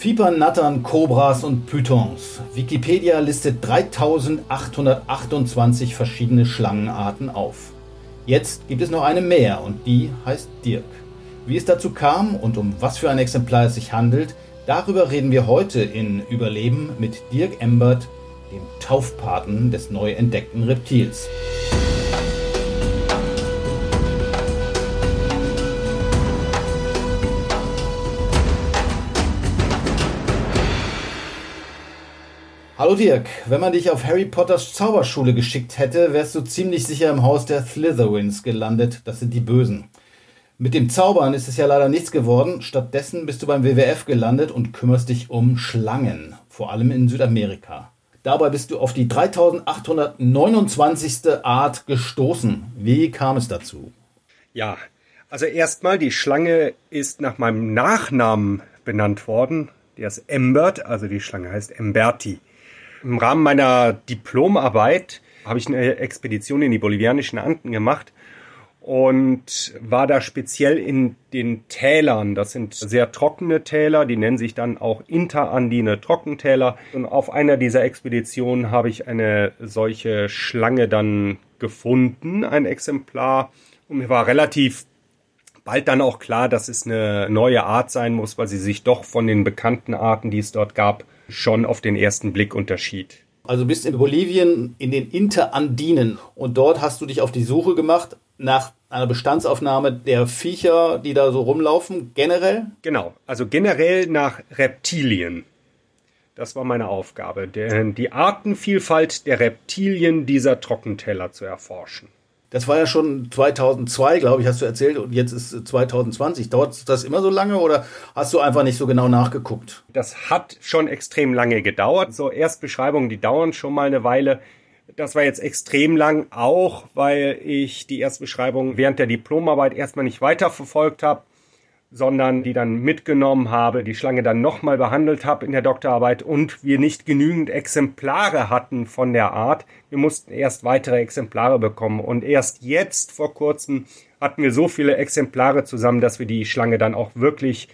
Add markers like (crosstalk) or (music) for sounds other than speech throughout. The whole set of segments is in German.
Vipern, Nattern, Kobras und Pythons. Wikipedia listet 3828 verschiedene Schlangenarten auf. Jetzt gibt es noch eine mehr und die heißt Dirk. Wie es dazu kam und um was für ein Exemplar es sich handelt, darüber reden wir heute in Überleben mit Dirk Embert, dem Taufpaten des neu entdeckten Reptils. Hallo Dirk, wenn man dich auf Harry Potters Zauberschule geschickt hätte, wärst du ziemlich sicher im Haus der Slytherins gelandet. Das sind die Bösen. Mit dem Zaubern ist es ja leider nichts geworden. Stattdessen bist du beim WWF gelandet und kümmerst dich um Schlangen, vor allem in Südamerika. Dabei bist du auf die 3829. Art gestoßen. Wie kam es dazu? Ja, also erstmal, die Schlange ist nach meinem Nachnamen benannt worden. Der ist Embert, also die Schlange heißt Emberti. Im Rahmen meiner Diplomarbeit habe ich eine Expedition in die bolivianischen Anden gemacht und war da speziell in den Tälern. Das sind sehr trockene Täler, die nennen sich dann auch interandine Trockentäler. Und auf einer dieser Expeditionen habe ich eine solche Schlange dann gefunden, ein Exemplar. Und mir war relativ bald dann auch klar, dass es eine neue Art sein muss, weil sie sich doch von den bekannten Arten, die es dort gab, schon auf den ersten Blick unterschied. Also bist in Bolivien in den Interandinen und dort hast du dich auf die Suche gemacht nach einer Bestandsaufnahme der Viecher, die da so rumlaufen, generell? Genau, also generell nach Reptilien. Das war meine Aufgabe, die Artenvielfalt der Reptilien dieser Trockenteller zu erforschen. Das war ja schon 2002, glaube ich, hast du erzählt, und jetzt ist 2020. Dauert das immer so lange oder hast du einfach nicht so genau nachgeguckt? Das hat schon extrem lange gedauert. So Erstbeschreibungen, die dauern schon mal eine Weile. Das war jetzt extrem lang, auch weil ich die Erstbeschreibung während der Diplomarbeit erstmal nicht weiterverfolgt habe sondern die dann mitgenommen habe, die Schlange dann nochmal behandelt habe in der Doktorarbeit und wir nicht genügend Exemplare hatten von der Art. Wir mussten erst weitere Exemplare bekommen und erst jetzt vor kurzem hatten wir so viele Exemplare zusammen, dass wir die Schlange dann auch wirklich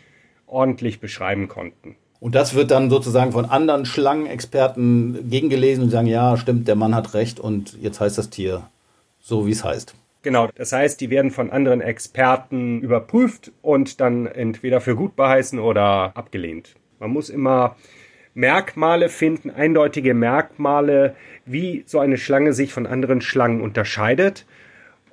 ordentlich beschreiben konnten. Und das wird dann sozusagen von anderen Schlangenexperten gegengelesen und sagen, ja, stimmt, der Mann hat recht und jetzt heißt das Tier so, wie es heißt. Genau, das heißt, die werden von anderen Experten überprüft und dann entweder für gut beheißen oder abgelehnt. Man muss immer Merkmale finden, eindeutige Merkmale, wie so eine Schlange sich von anderen Schlangen unterscheidet.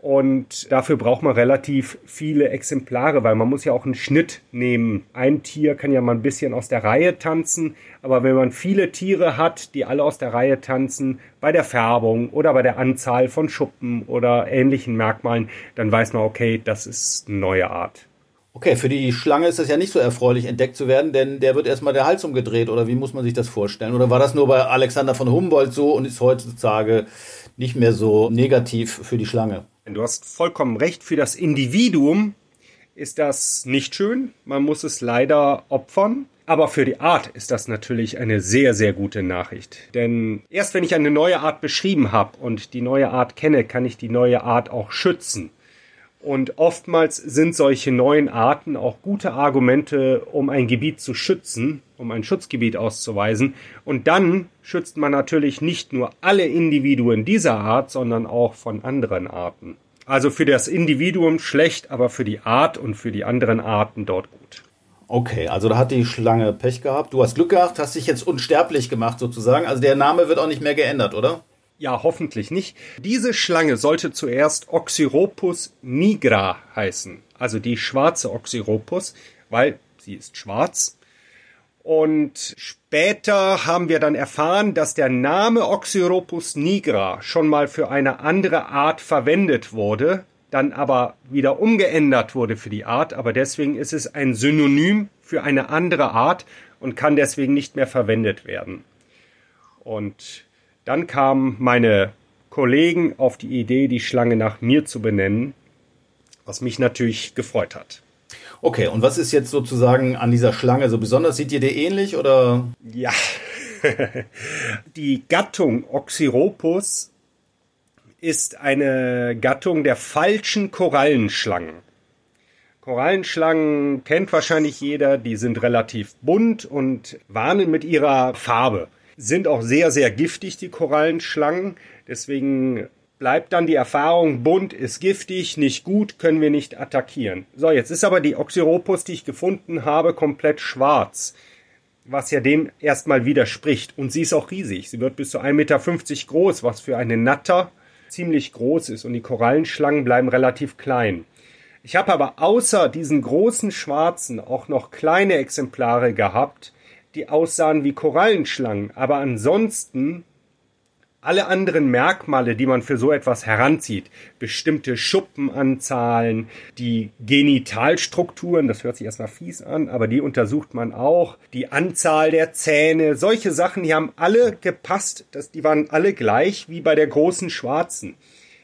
Und dafür braucht man relativ viele Exemplare, weil man muss ja auch einen Schnitt nehmen. Ein Tier kann ja mal ein bisschen aus der Reihe tanzen, aber wenn man viele Tiere hat, die alle aus der Reihe tanzen, bei der Färbung oder bei der Anzahl von Schuppen oder ähnlichen Merkmalen, dann weiß man, okay, das ist eine neue Art. Okay, für die Schlange ist das ja nicht so erfreulich, entdeckt zu werden, denn der wird erstmal der Hals umgedreht, oder wie muss man sich das vorstellen? Oder war das nur bei Alexander von Humboldt so und ist heutzutage nicht mehr so negativ für die Schlange? Du hast vollkommen recht, für das Individuum ist das nicht schön. Man muss es leider opfern. Aber für die Art ist das natürlich eine sehr, sehr gute Nachricht. Denn erst wenn ich eine neue Art beschrieben habe und die neue Art kenne, kann ich die neue Art auch schützen. Und oftmals sind solche neuen Arten auch gute Argumente, um ein Gebiet zu schützen, um ein Schutzgebiet auszuweisen. Und dann schützt man natürlich nicht nur alle Individuen dieser Art, sondern auch von anderen Arten. Also für das Individuum schlecht, aber für die Art und für die anderen Arten dort gut. Okay, also da hat die Schlange Pech gehabt. Du hast Glück gehabt, hast dich jetzt unsterblich gemacht sozusagen. Also der Name wird auch nicht mehr geändert, oder? Ja, hoffentlich nicht. Diese Schlange sollte zuerst Oxyropus nigra heißen, also die schwarze Oxyropus, weil sie ist schwarz. Und später haben wir dann erfahren, dass der Name Oxyropus nigra schon mal für eine andere Art verwendet wurde, dann aber wieder umgeändert wurde für die Art, aber deswegen ist es ein Synonym für eine andere Art und kann deswegen nicht mehr verwendet werden. Und dann kamen meine Kollegen auf die Idee, die Schlange nach mir zu benennen, was mich natürlich gefreut hat. Okay, und was ist jetzt sozusagen an dieser Schlange so besonders? Sieht ihr die ähnlich oder? Ja. (laughs) die Gattung Oxyropus ist eine Gattung der falschen Korallenschlangen. Korallenschlangen kennt wahrscheinlich jeder, die sind relativ bunt und warnen mit ihrer Farbe. Sind auch sehr, sehr giftig, die Korallenschlangen. Deswegen bleibt dann die Erfahrung, bunt ist giftig, nicht gut, können wir nicht attackieren. So, jetzt ist aber die Oxyropus, die ich gefunden habe, komplett schwarz. Was ja dem erstmal widerspricht. Und sie ist auch riesig. Sie wird bis zu 1,50 Meter groß, was für eine Natter ziemlich groß ist. Und die Korallenschlangen bleiben relativ klein. Ich habe aber außer diesen großen schwarzen auch noch kleine Exemplare gehabt, die aussahen wie Korallenschlangen, aber ansonsten alle anderen Merkmale, die man für so etwas heranzieht, bestimmte Schuppenanzahlen, die Genitalstrukturen, das hört sich erstmal fies an, aber die untersucht man auch, die Anzahl der Zähne, solche Sachen, die haben alle gepasst, das, die waren alle gleich wie bei der großen Schwarzen.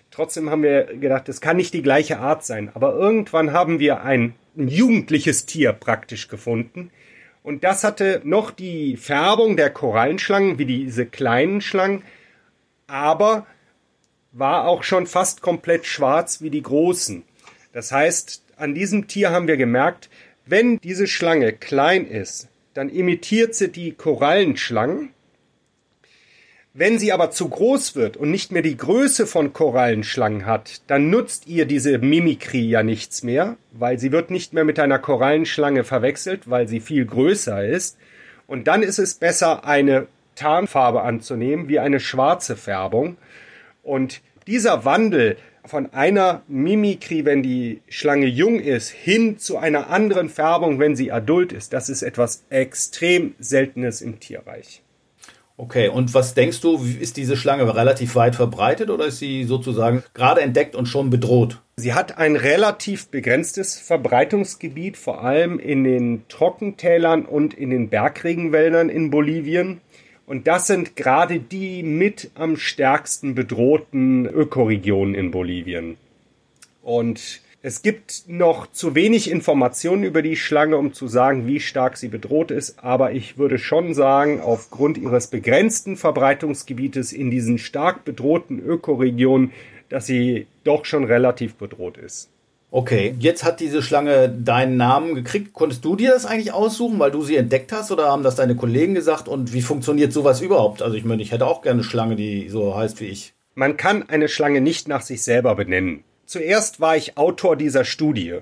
Trotzdem haben wir gedacht, es kann nicht die gleiche Art sein. Aber irgendwann haben wir ein, ein jugendliches Tier praktisch gefunden. Und das hatte noch die Färbung der Korallenschlangen, wie diese kleinen Schlangen, aber war auch schon fast komplett schwarz wie die großen. Das heißt, an diesem Tier haben wir gemerkt, wenn diese Schlange klein ist, dann imitiert sie die Korallenschlangen wenn sie aber zu groß wird und nicht mehr die Größe von Korallenschlangen hat, dann nutzt ihr diese Mimikrie ja nichts mehr, weil sie wird nicht mehr mit einer Korallenschlange verwechselt, weil sie viel größer ist. Und dann ist es besser, eine Tarnfarbe anzunehmen, wie eine schwarze Färbung. Und dieser Wandel von einer Mimikrie, wenn die Schlange jung ist, hin zu einer anderen Färbung, wenn sie adult ist, das ist etwas extrem Seltenes im Tierreich. Okay, und was denkst du, ist diese Schlange relativ weit verbreitet oder ist sie sozusagen gerade entdeckt und schon bedroht? Sie hat ein relativ begrenztes Verbreitungsgebiet, vor allem in den Trockentälern und in den Bergregenwäldern in Bolivien. Und das sind gerade die mit am stärksten bedrohten Ökoregionen in Bolivien. Und es gibt noch zu wenig Informationen über die Schlange, um zu sagen, wie stark sie bedroht ist, aber ich würde schon sagen, aufgrund ihres begrenzten Verbreitungsgebietes in diesen stark bedrohten Ökoregionen, dass sie doch schon relativ bedroht ist. Okay, jetzt hat diese Schlange deinen Namen gekriegt. Konntest du dir das eigentlich aussuchen, weil du sie entdeckt hast oder haben das deine Kollegen gesagt? Und wie funktioniert sowas überhaupt? Also ich meine, ich hätte auch gerne eine Schlange, die so heißt wie ich. Man kann eine Schlange nicht nach sich selber benennen. Zuerst war ich Autor dieser Studie,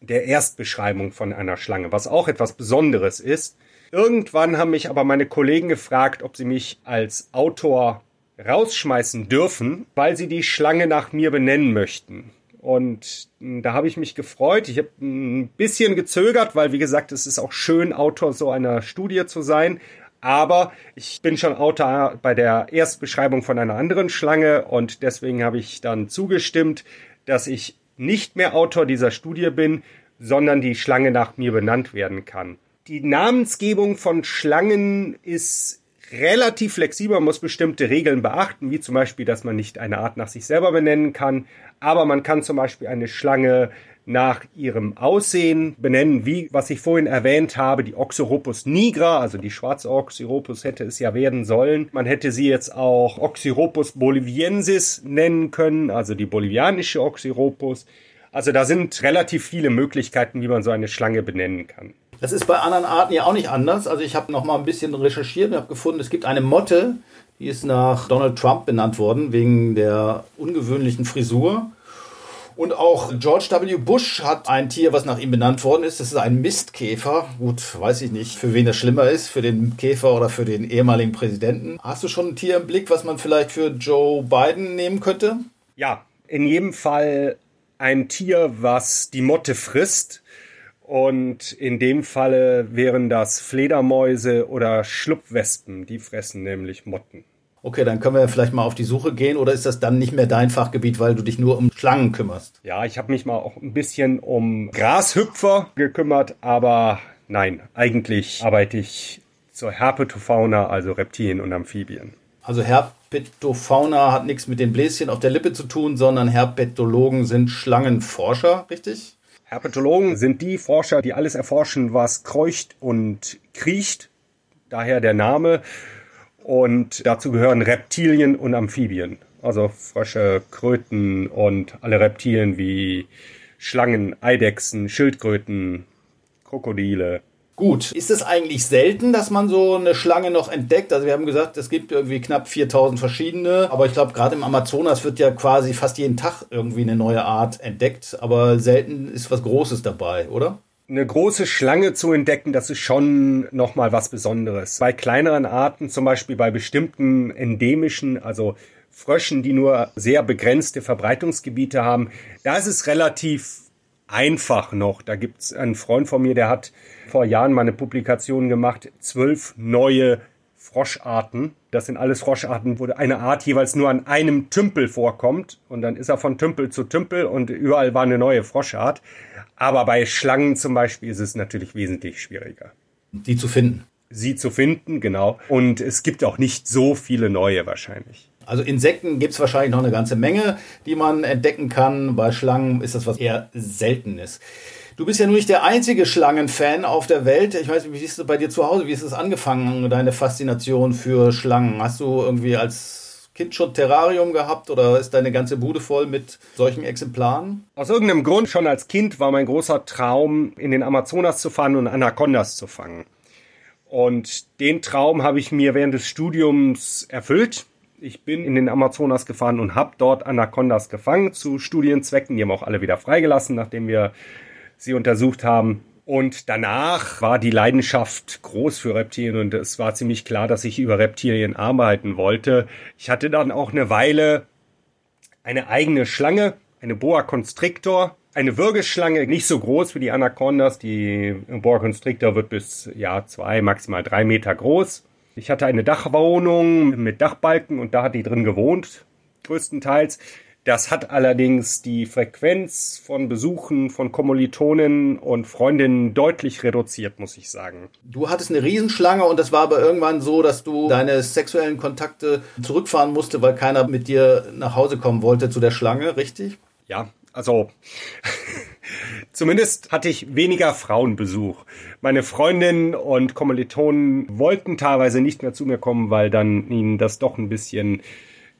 der Erstbeschreibung von einer Schlange, was auch etwas Besonderes ist. Irgendwann haben mich aber meine Kollegen gefragt, ob sie mich als Autor rausschmeißen dürfen, weil sie die Schlange nach mir benennen möchten. Und hm, da habe ich mich gefreut. Ich habe ein bisschen gezögert, weil wie gesagt, es ist auch schön, Autor so einer Studie zu sein. Aber ich bin schon Autor bei der Erstbeschreibung von einer anderen Schlange und deswegen habe ich dann zugestimmt, dass ich nicht mehr Autor dieser Studie bin, sondern die Schlange nach mir benannt werden kann. Die Namensgebung von Schlangen ist relativ flexibel, man muss bestimmte Regeln beachten, wie zum Beispiel, dass man nicht eine Art nach sich selber benennen kann, aber man kann zum Beispiel eine Schlange nach ihrem Aussehen benennen, wie was ich vorhin erwähnt habe, die Oxyropus nigra, also die schwarze Oxyropus hätte es ja werden sollen. Man hätte sie jetzt auch Oxyropus boliviensis nennen können, also die bolivianische Oxyropus. Also da sind relativ viele Möglichkeiten, wie man so eine Schlange benennen kann. Das ist bei anderen Arten ja auch nicht anders. Also ich habe noch mal ein bisschen recherchiert und habe gefunden, es gibt eine Motte, die ist nach Donald Trump benannt worden wegen der ungewöhnlichen Frisur. Und auch George W. Bush hat ein Tier, was nach ihm benannt worden ist. Das ist ein Mistkäfer. Gut, weiß ich nicht, für wen das schlimmer ist, für den Käfer oder für den ehemaligen Präsidenten. Hast du schon ein Tier im Blick, was man vielleicht für Joe Biden nehmen könnte? Ja, in jedem Fall ein Tier, was die Motte frisst. Und in dem Falle wären das Fledermäuse oder Schlupfwespen. Die fressen nämlich Motten. Okay, dann können wir vielleicht mal auf die Suche gehen oder ist das dann nicht mehr dein Fachgebiet, weil du dich nur um Schlangen kümmerst? Ja, ich habe mich mal auch ein bisschen um Grashüpfer gekümmert, aber nein, eigentlich arbeite ich zur Herpetofauna, also Reptilien und Amphibien. Also Herpetofauna hat nichts mit den Bläschen auf der Lippe zu tun, sondern Herpetologen sind Schlangenforscher, richtig? Herpetologen sind die Forscher, die alles erforschen, was kreucht und kriecht. Daher der Name. Und dazu gehören Reptilien und Amphibien. Also Frösche, Kröten und alle Reptilien wie Schlangen, Eidechsen, Schildkröten, Krokodile. Gut, ist es eigentlich selten, dass man so eine Schlange noch entdeckt? Also wir haben gesagt, es gibt irgendwie knapp 4000 verschiedene, aber ich glaube, gerade im Amazonas wird ja quasi fast jeden Tag irgendwie eine neue Art entdeckt, aber selten ist was Großes dabei, oder? Eine große Schlange zu entdecken, das ist schon nochmal was Besonderes. Bei kleineren Arten, zum Beispiel bei bestimmten endemischen, also Fröschen, die nur sehr begrenzte Verbreitungsgebiete haben, da ist es relativ einfach noch. Da gibt's einen Freund von mir, der hat vor Jahren mal eine Publikation gemacht, zwölf neue Froscharten. Das sind alles Froscharten, wo eine Art jeweils nur an einem Tümpel vorkommt. Und dann ist er von Tümpel zu Tümpel und überall war eine neue Froschart. Aber bei Schlangen zum Beispiel ist es natürlich wesentlich schwieriger. Die zu finden. Sie zu finden, genau. Und es gibt auch nicht so viele neue wahrscheinlich. Also Insekten gibt es wahrscheinlich noch eine ganze Menge, die man entdecken kann. Bei Schlangen ist das was eher Seltenes. Du bist ja nur nicht der einzige Schlangenfan auf der Welt. Ich weiß nicht, wie ist es bei dir zu Hause? Wie ist es angefangen, deine Faszination für Schlangen? Hast du irgendwie als Kind schon Terrarium gehabt oder ist deine ganze Bude voll mit solchen Exemplaren? Aus irgendeinem Grund schon als Kind war mein großer Traum, in den Amazonas zu fahren und Anacondas zu fangen. Und den Traum habe ich mir während des Studiums erfüllt. Ich bin in den Amazonas gefahren und habe dort Anacondas gefangen zu Studienzwecken. Die haben auch alle wieder freigelassen, nachdem wir sie untersucht haben. Und danach war die Leidenschaft groß für Reptilien und es war ziemlich klar, dass ich über Reptilien arbeiten wollte. Ich hatte dann auch eine Weile eine eigene Schlange, eine Boa Constrictor, eine Würgeschlange, nicht so groß wie die Anacondas. Die Boa Constrictor wird bis ja zwei, maximal drei Meter groß. Ich hatte eine Dachwohnung mit Dachbalken und da hat die drin gewohnt, größtenteils. Das hat allerdings die Frequenz von Besuchen von Kommilitonen und Freundinnen deutlich reduziert, muss ich sagen. Du hattest eine Riesenschlange und das war aber irgendwann so, dass du deine sexuellen Kontakte zurückfahren musste, weil keiner mit dir nach Hause kommen wollte zu der Schlange, richtig? Ja, also (laughs) zumindest hatte ich weniger Frauenbesuch. Meine Freundinnen und Kommilitonen wollten teilweise nicht mehr zu mir kommen, weil dann ihnen das doch ein bisschen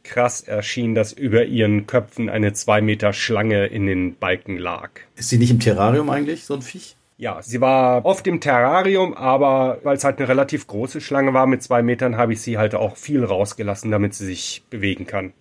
krass erschien, dass über ihren Köpfen eine zwei Meter Schlange in den Balken lag. Ist sie nicht im Terrarium eigentlich, so ein Viech? Ja, sie war oft im Terrarium, aber weil es halt eine relativ große Schlange war mit zwei Metern, habe ich sie halt auch viel rausgelassen, damit sie sich bewegen kann.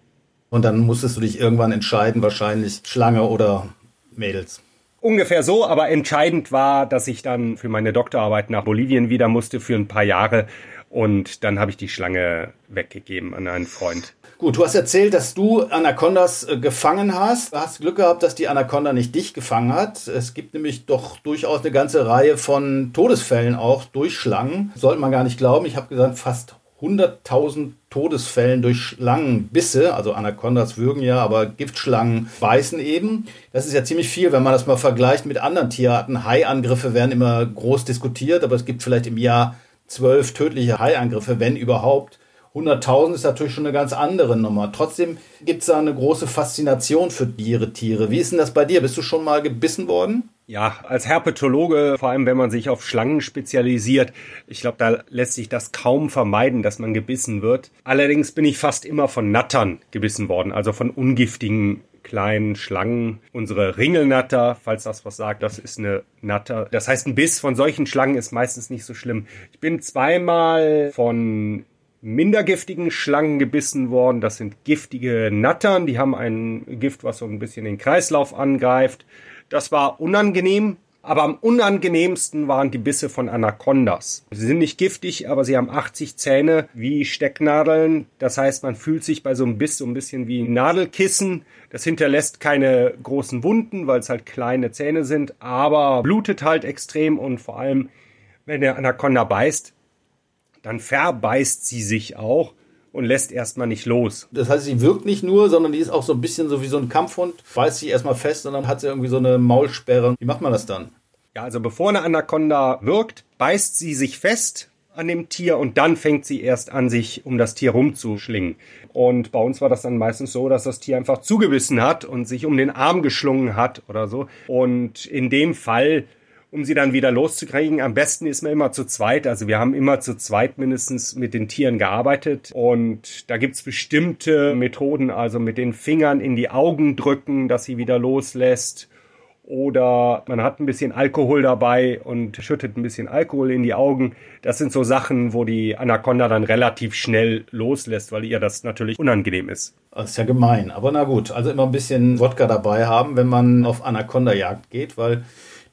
Und dann musstest du dich irgendwann entscheiden, wahrscheinlich Schlange oder Mädels. Ungefähr so, aber entscheidend war, dass ich dann für meine Doktorarbeit nach Bolivien wieder musste für ein paar Jahre und dann habe ich die Schlange weggegeben an einen Freund. Gut, du hast erzählt, dass du Anacondas äh, gefangen hast. Du hast Glück gehabt, dass die Anaconda nicht dich gefangen hat. Es gibt nämlich doch durchaus eine ganze Reihe von Todesfällen auch durch Schlangen. Sollte man gar nicht glauben. Ich habe gesagt, fast 100.000 Todesfällen durch Schlangenbisse, also Anacondas würgen ja, aber Giftschlangen beißen eben. Das ist ja ziemlich viel, wenn man das mal vergleicht mit anderen Tierarten. Haiangriffe werden immer groß diskutiert, aber es gibt vielleicht im Jahr zwölf tödliche Haiangriffe, wenn überhaupt. 100.000 ist natürlich schon eine ganz andere Nummer. Trotzdem gibt es da eine große Faszination für Tiere, Tiere. Wie ist denn das bei dir? Bist du schon mal gebissen worden? Ja, als Herpetologe, vor allem wenn man sich auf Schlangen spezialisiert, ich glaube, da lässt sich das kaum vermeiden, dass man gebissen wird. Allerdings bin ich fast immer von Nattern gebissen worden, also von ungiftigen kleinen Schlangen. Unsere Ringelnatter, falls das was sagt, das ist eine Natter. Das heißt, ein Biss von solchen Schlangen ist meistens nicht so schlimm. Ich bin zweimal von minder giftigen Schlangen gebissen worden. Das sind giftige Nattern. Die haben ein Gift, was so ein bisschen den Kreislauf angreift. Das war unangenehm. Aber am unangenehmsten waren die Bisse von Anacondas. Sie sind nicht giftig, aber sie haben 80 Zähne wie Stecknadeln. Das heißt, man fühlt sich bei so einem Biss so ein bisschen wie ein Nadelkissen. Das hinterlässt keine großen Wunden, weil es halt kleine Zähne sind, aber blutet halt extrem und vor allem, wenn der Anaconda beißt, dann verbeißt sie sich auch und lässt erstmal nicht los. Das heißt, sie wirkt nicht nur, sondern die ist auch so ein bisschen so wie so ein Kampfhund, beißt sich erstmal fest und dann hat sie irgendwie so eine Maulsperre. Wie macht man das dann? Ja, also bevor eine Anaconda wirkt, beißt sie sich fest an dem Tier und dann fängt sie erst an, sich um das Tier rumzuschlingen. Und bei uns war das dann meistens so, dass das Tier einfach zugebissen hat und sich um den Arm geschlungen hat oder so. Und in dem Fall um sie dann wieder loszukriegen. Am besten ist man immer zu zweit. Also wir haben immer zu zweit mindestens mit den Tieren gearbeitet. Und da gibt's bestimmte Methoden, also mit den Fingern in die Augen drücken, dass sie wieder loslässt. oder man hat ein bisschen Alkohol dabei und schüttet ein bisschen Alkohol in die Augen. Das sind so Sachen, wo die Anaconda dann relativ schnell loslässt, weil ihr das natürlich unangenehm ist. Das ist ja gemein, aber na gut, also immer ein bisschen Wodka dabei haben, wenn man auf Anaconda-Jagd geht, weil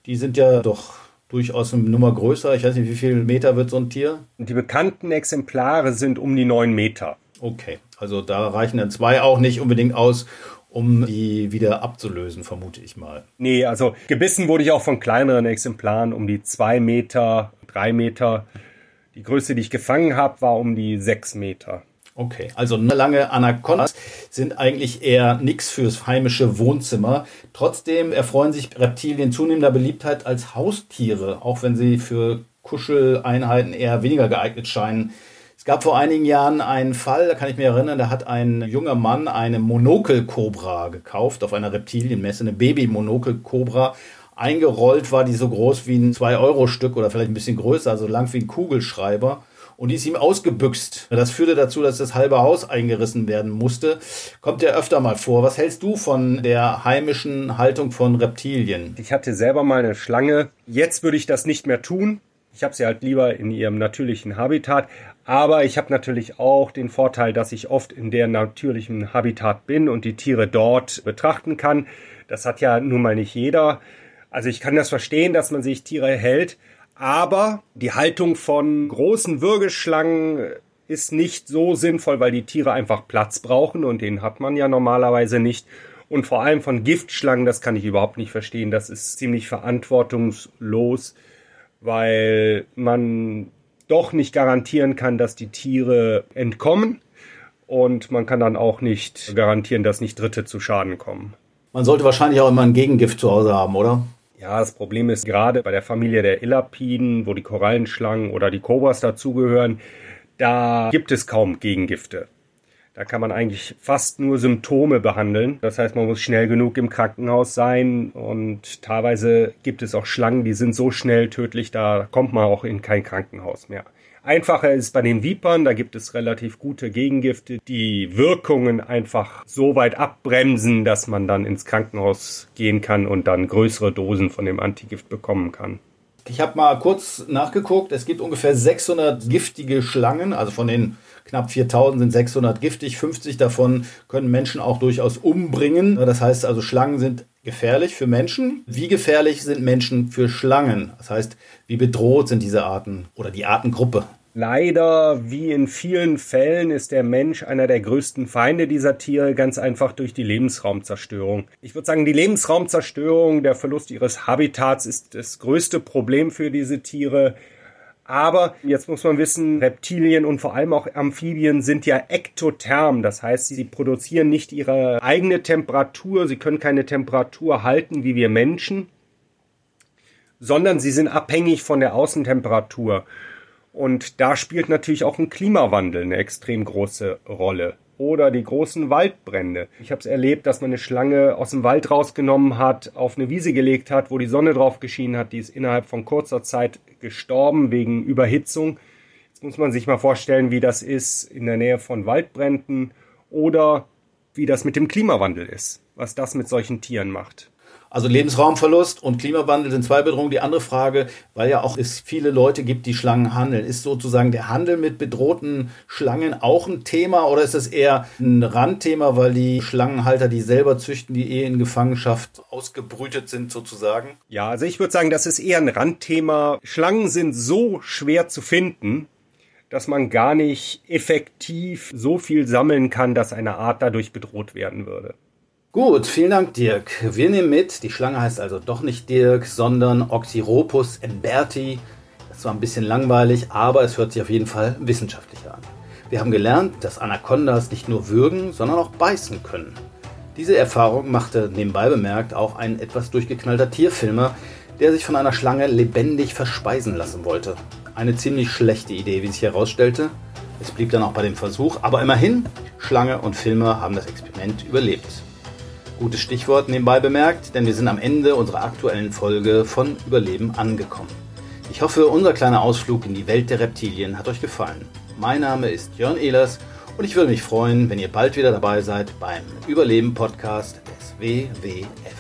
die sind ja doch durchaus eine Nummer größer. Ich weiß nicht, wie viel Meter wird so ein Tier? Die bekannten Exemplare sind um die neun Meter. Okay, also da reichen dann zwei auch nicht unbedingt aus, um die wieder abzulösen, vermute ich mal. Nee, also gebissen wurde ich auch von kleineren Exemplaren um die zwei Meter, drei Meter. Die Größte, die ich gefangen habe, war um die sechs Meter. Okay, also lange Anacondas sind eigentlich eher nichts fürs heimische Wohnzimmer. Trotzdem erfreuen sich Reptilien zunehmender Beliebtheit als Haustiere, auch wenn sie für Kuscheleinheiten eher weniger geeignet scheinen. Es gab vor einigen Jahren einen Fall, da kann ich mich erinnern, da hat ein junger Mann eine Monokelkobra gekauft auf einer Reptilienmesse, eine Baby-Monokelkobra. Eingerollt war die so groß wie ein 2-Euro-Stück oder vielleicht ein bisschen größer, so lang wie ein Kugelschreiber und die ist ihm ausgebüxt. Das führte dazu, dass das halbe Haus eingerissen werden musste. Kommt ja öfter mal vor. Was hältst du von der heimischen Haltung von Reptilien? Ich hatte selber mal eine Schlange. Jetzt würde ich das nicht mehr tun. Ich habe sie halt lieber in ihrem natürlichen Habitat. Aber ich habe natürlich auch den Vorteil, dass ich oft in der natürlichen Habitat bin und die Tiere dort betrachten kann. Das hat ja nun mal nicht jeder. Also ich kann das verstehen, dass man sich Tiere hält. Aber die Haltung von großen Würgeschlangen ist nicht so sinnvoll, weil die Tiere einfach Platz brauchen und den hat man ja normalerweise nicht. Und vor allem von Giftschlangen, das kann ich überhaupt nicht verstehen. Das ist ziemlich verantwortungslos, weil man doch nicht garantieren kann, dass die Tiere entkommen. Und man kann dann auch nicht garantieren, dass nicht Dritte zu Schaden kommen. Man sollte wahrscheinlich auch immer ein Gegengift zu Hause haben, oder? Ja, das Problem ist gerade bei der Familie der Illapiden, wo die Korallenschlangen oder die Kobras dazugehören, da gibt es kaum Gegengifte. Da kann man eigentlich fast nur Symptome behandeln. Das heißt, man muss schnell genug im Krankenhaus sein und teilweise gibt es auch Schlangen, die sind so schnell tödlich, da kommt man auch in kein Krankenhaus mehr. Einfacher ist bei den Vipern, da gibt es relativ gute Gegengifte, die Wirkungen einfach so weit abbremsen, dass man dann ins Krankenhaus gehen kann und dann größere Dosen von dem Antigift bekommen kann. Ich habe mal kurz nachgeguckt, es gibt ungefähr 600 giftige Schlangen, also von den knapp 4000 sind 600 giftig, 50 davon können Menschen auch durchaus umbringen. Das heißt also, Schlangen sind gefährlich für Menschen. Wie gefährlich sind Menschen für Schlangen? Das heißt, wie bedroht sind diese Arten oder die Artengruppe? Leider, wie in vielen Fällen, ist der Mensch einer der größten Feinde dieser Tiere, ganz einfach durch die Lebensraumzerstörung. Ich würde sagen, die Lebensraumzerstörung, der Verlust ihres Habitats ist das größte Problem für diese Tiere. Aber jetzt muss man wissen, Reptilien und vor allem auch Amphibien sind ja ektotherm. Das heißt, sie produzieren nicht ihre eigene Temperatur. Sie können keine Temperatur halten wie wir Menschen, sondern sie sind abhängig von der Außentemperatur. Und da spielt natürlich auch ein Klimawandel eine extrem große Rolle oder die großen Waldbrände. Ich habe es erlebt, dass man eine Schlange aus dem Wald rausgenommen hat, auf eine Wiese gelegt hat, wo die Sonne drauf geschienen hat. Die ist innerhalb von kurzer Zeit gestorben wegen Überhitzung. Jetzt muss man sich mal vorstellen, wie das ist in der Nähe von Waldbränden oder wie das mit dem Klimawandel ist, was das mit solchen Tieren macht. Also Lebensraumverlust und Klimawandel sind zwei Bedrohungen. Die andere Frage, weil ja auch es viele Leute gibt, die Schlangen handeln, ist sozusagen der Handel mit bedrohten Schlangen auch ein Thema oder ist es eher ein Randthema, weil die Schlangenhalter, die selber züchten, die eh in Gefangenschaft ausgebrütet sind sozusagen? Ja, also ich würde sagen, das ist eher ein Randthema. Schlangen sind so schwer zu finden, dass man gar nicht effektiv so viel sammeln kann, dass eine Art dadurch bedroht werden würde. Gut, vielen Dank, Dirk. Wir nehmen mit, die Schlange heißt also doch nicht Dirk, sondern Oxyropus emberti. Das war ein bisschen langweilig, aber es hört sich auf jeden Fall wissenschaftlicher an. Wir haben gelernt, dass Anacondas nicht nur würgen, sondern auch beißen können. Diese Erfahrung machte nebenbei bemerkt auch ein etwas durchgeknallter Tierfilmer, der sich von einer Schlange lebendig verspeisen lassen wollte. Eine ziemlich schlechte Idee, wie sich herausstellte. Es blieb dann auch bei dem Versuch, aber immerhin, Schlange und Filmer haben das Experiment überlebt. Gutes Stichwort nebenbei bemerkt, denn wir sind am Ende unserer aktuellen Folge von Überleben angekommen. Ich hoffe, unser kleiner Ausflug in die Welt der Reptilien hat euch gefallen. Mein Name ist Jörn Ehlers und ich würde mich freuen, wenn ihr bald wieder dabei seid beim Überleben-Podcast des WWF.